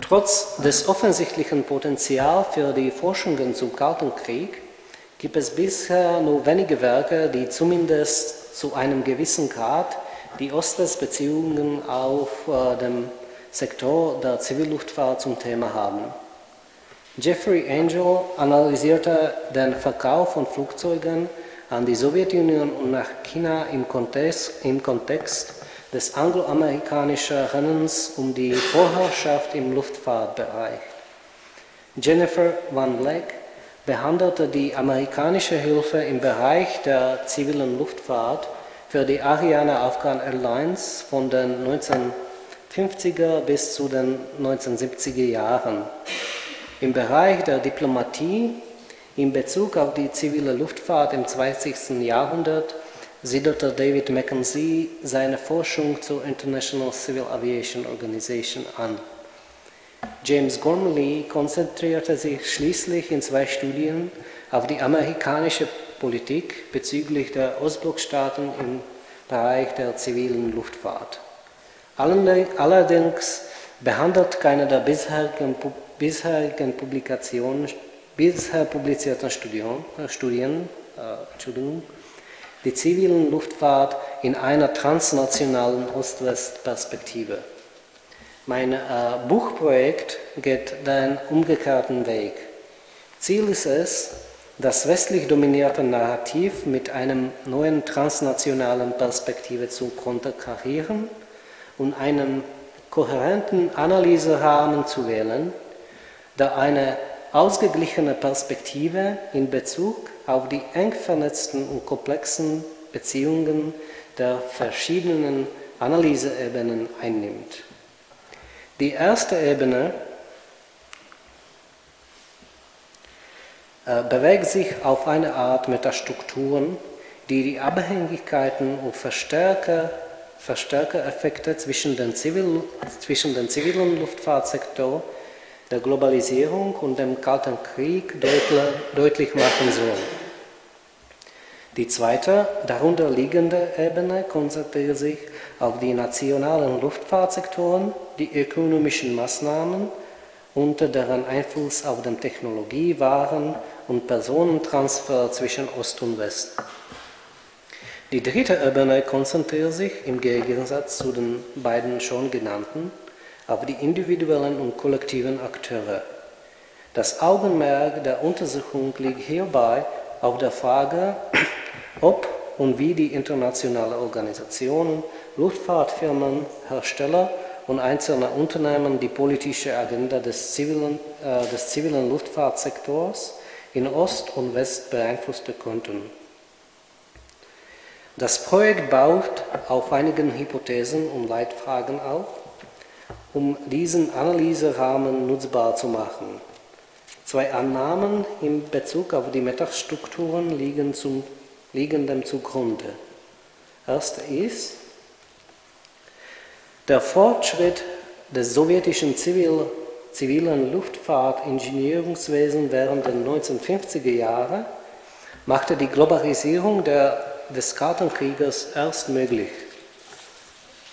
Trotz des offensichtlichen Potenzials für die Forschungen zum Kalten Krieg gibt es bisher nur wenige Werke, die zumindest zu einem gewissen Grad die Ost-West-Beziehungen auf äh, dem Sektor der Zivilluftfahrt zum Thema haben. Jeffrey Angel analysierte den Verkauf von Flugzeugen an die Sowjetunion und nach China im Kontext, im Kontext des angloamerikanischen Rennens um die Vorherrschaft im Luftfahrtbereich. Jennifer Van Leck behandelte die amerikanische Hilfe im Bereich der zivilen Luftfahrt für die Ariane Afghan Airlines von den 1950er bis zu den 1970er Jahren. Im Bereich der Diplomatie in Bezug auf die zivile Luftfahrt im 20. Jahrhundert siedelte David Mackenzie seine Forschung zur International Civil Aviation Organization an. James Gormley konzentrierte sich schließlich in zwei Studien auf die amerikanische Politik bezüglich der Ostblockstaaten im Bereich der zivilen Luftfahrt. Allerdings behandelt keine der bisherigen, bisherigen Publikationen, bisher publizierten Studien, Studien äh, die zivilen Luftfahrt in einer transnationalen Ost-West-Perspektive. Mein äh, Buchprojekt geht den umgekehrten Weg. Ziel ist es, das westlich dominierte Narrativ mit einer neuen transnationalen Perspektive zu konterkarieren und einen kohärenten Analyserahmen zu wählen, der eine ausgeglichene Perspektive in Bezug auf die eng vernetzten und komplexen Beziehungen der verschiedenen Analyseebenen einnimmt. Die erste Ebene äh, bewegt sich auf eine Art Metastrukturen, die die Abhängigkeiten und Verstärker, Verstärkereffekte zwischen dem, Zivil, zwischen dem zivilen Luftfahrtsektor, der Globalisierung und dem Kalten Krieg deutlich, machen soll. Die zweite, darunter liegende Ebene konzentriert sich auf die nationalen Luftfahrtsektoren, die ökonomischen Maßnahmen und deren Einfluss auf den Technologie, Waren und Personentransfer zwischen Ost und West. Die dritte Ebene konzentriert sich im Gegensatz zu den beiden schon genannten auf die individuellen und kollektiven Akteure. Das Augenmerk der Untersuchung liegt hierbei auf der Frage, ob und wie die internationalen Organisationen, Luftfahrtfirmen, Hersteller und einzelne Unternehmen die politische Agenda des zivilen, äh, des zivilen Luftfahrtsektors in Ost und West beeinflussen konnten. Das Projekt baut auf einigen Hypothesen und Leitfragen auf, um diesen Analyserahmen nutzbar zu machen. Zwei Annahmen in Bezug auf die Metastrukturen liegen zum liegen dem zugrunde. Erste ist, der Fortschritt des sowjetischen Zivil zivilen Luftfahrtingenieurwesen während den 1950er Jahren machte die Globalisierung der, des Kartenkrieges erst möglich.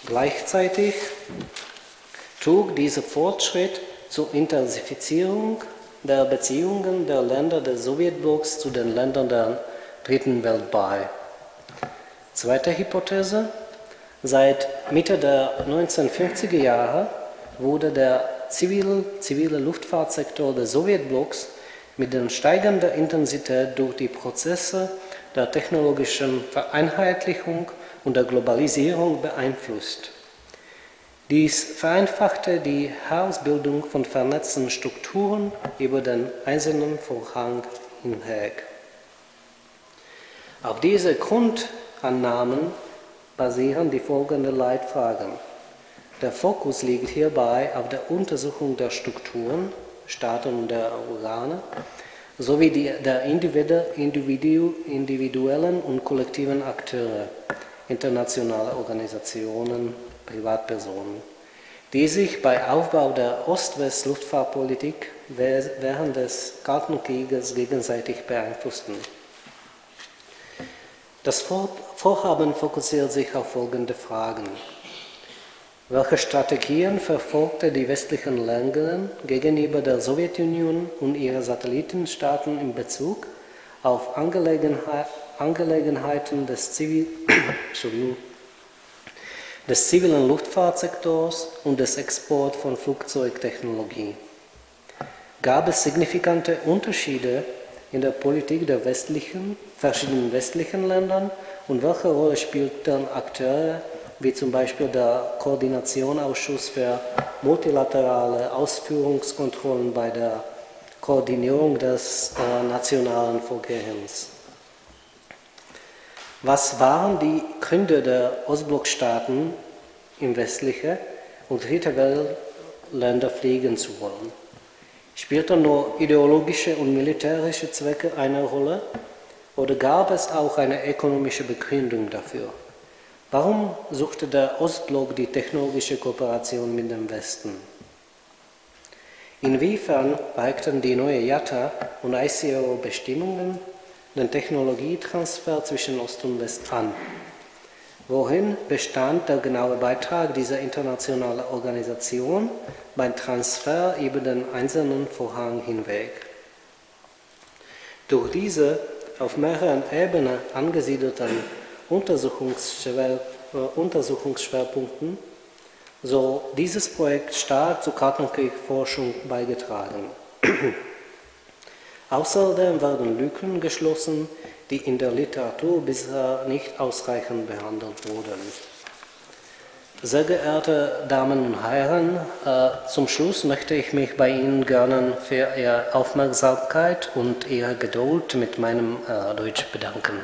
Gleichzeitig trug dieser Fortschritt zur Intensifizierung der Beziehungen der Länder des Sowjetblocks zu den Ländern der Dritten Welt bei. Zweite Hypothese. Seit Mitte der 1950er Jahre wurde der zivile, zivile Luftfahrtsektor des Sowjetblocks mit der steigenden Intensität durch die Prozesse der technologischen Vereinheitlichung und der Globalisierung beeinflusst. Dies vereinfachte die Herausbildung von vernetzten Strukturen über den einzelnen Vorhang hinweg. Auf diese Grundannahmen basieren die folgenden Leitfragen. Der Fokus liegt hierbei auf der Untersuchung der Strukturen, Staaten und der Organe sowie die, der Individu, individuellen und kollektiven Akteure, internationale Organisationen, Privatpersonen, die sich bei Aufbau der Ost-West-Luftfahrtpolitik während des Kalten Krieges gegenseitig beeinflussten. Das Vorhaben fokussiert sich auf folgende Fragen. Welche Strategien verfolgte die westlichen Länder gegenüber der Sowjetunion und ihren Satellitenstaaten in Bezug auf Angelegenheiten des, Zivil des zivilen Luftfahrtsektors und des Exports von Flugzeugtechnologie? Gab es signifikante Unterschiede in der Politik der westlichen, verschiedenen westlichen Ländern und welche Rolle spielten Akteure wie zum Beispiel der Koordinationsausschuss für multilaterale Ausführungskontrollen bei der Koordinierung des äh, nationalen Vorgehens. Was waren die Gründe der Ostblockstaaten in westliche und dritte Weltländer fliegen zu wollen? Spielten nur ideologische und militärische Zwecke eine Rolle oder gab es auch eine ökonomische Begründung dafür? Warum suchte der Ostblock die technologische Kooperation mit dem Westen? Inwiefern weigten die neue JATA und ICAO-Bestimmungen den Technologietransfer zwischen Ost und West an? Worin bestand der genaue Beitrag dieser internationalen Organisation beim Transfer über den einzelnen Vorhang hinweg? Durch diese auf mehreren Ebenen angesiedelten Untersuchungsschwer, äh, Untersuchungsschwerpunkten so dieses Projekt stark zur Kartenkriegforschung beigetragen. Außerdem werden Lücken geschlossen, die in der Literatur bisher nicht ausreichend behandelt wurden. Sehr geehrte Damen und Herren, äh, zum Schluss möchte ich mich bei Ihnen gerne für Ihre Aufmerksamkeit und Ihre Geduld mit meinem äh, Deutsch bedanken.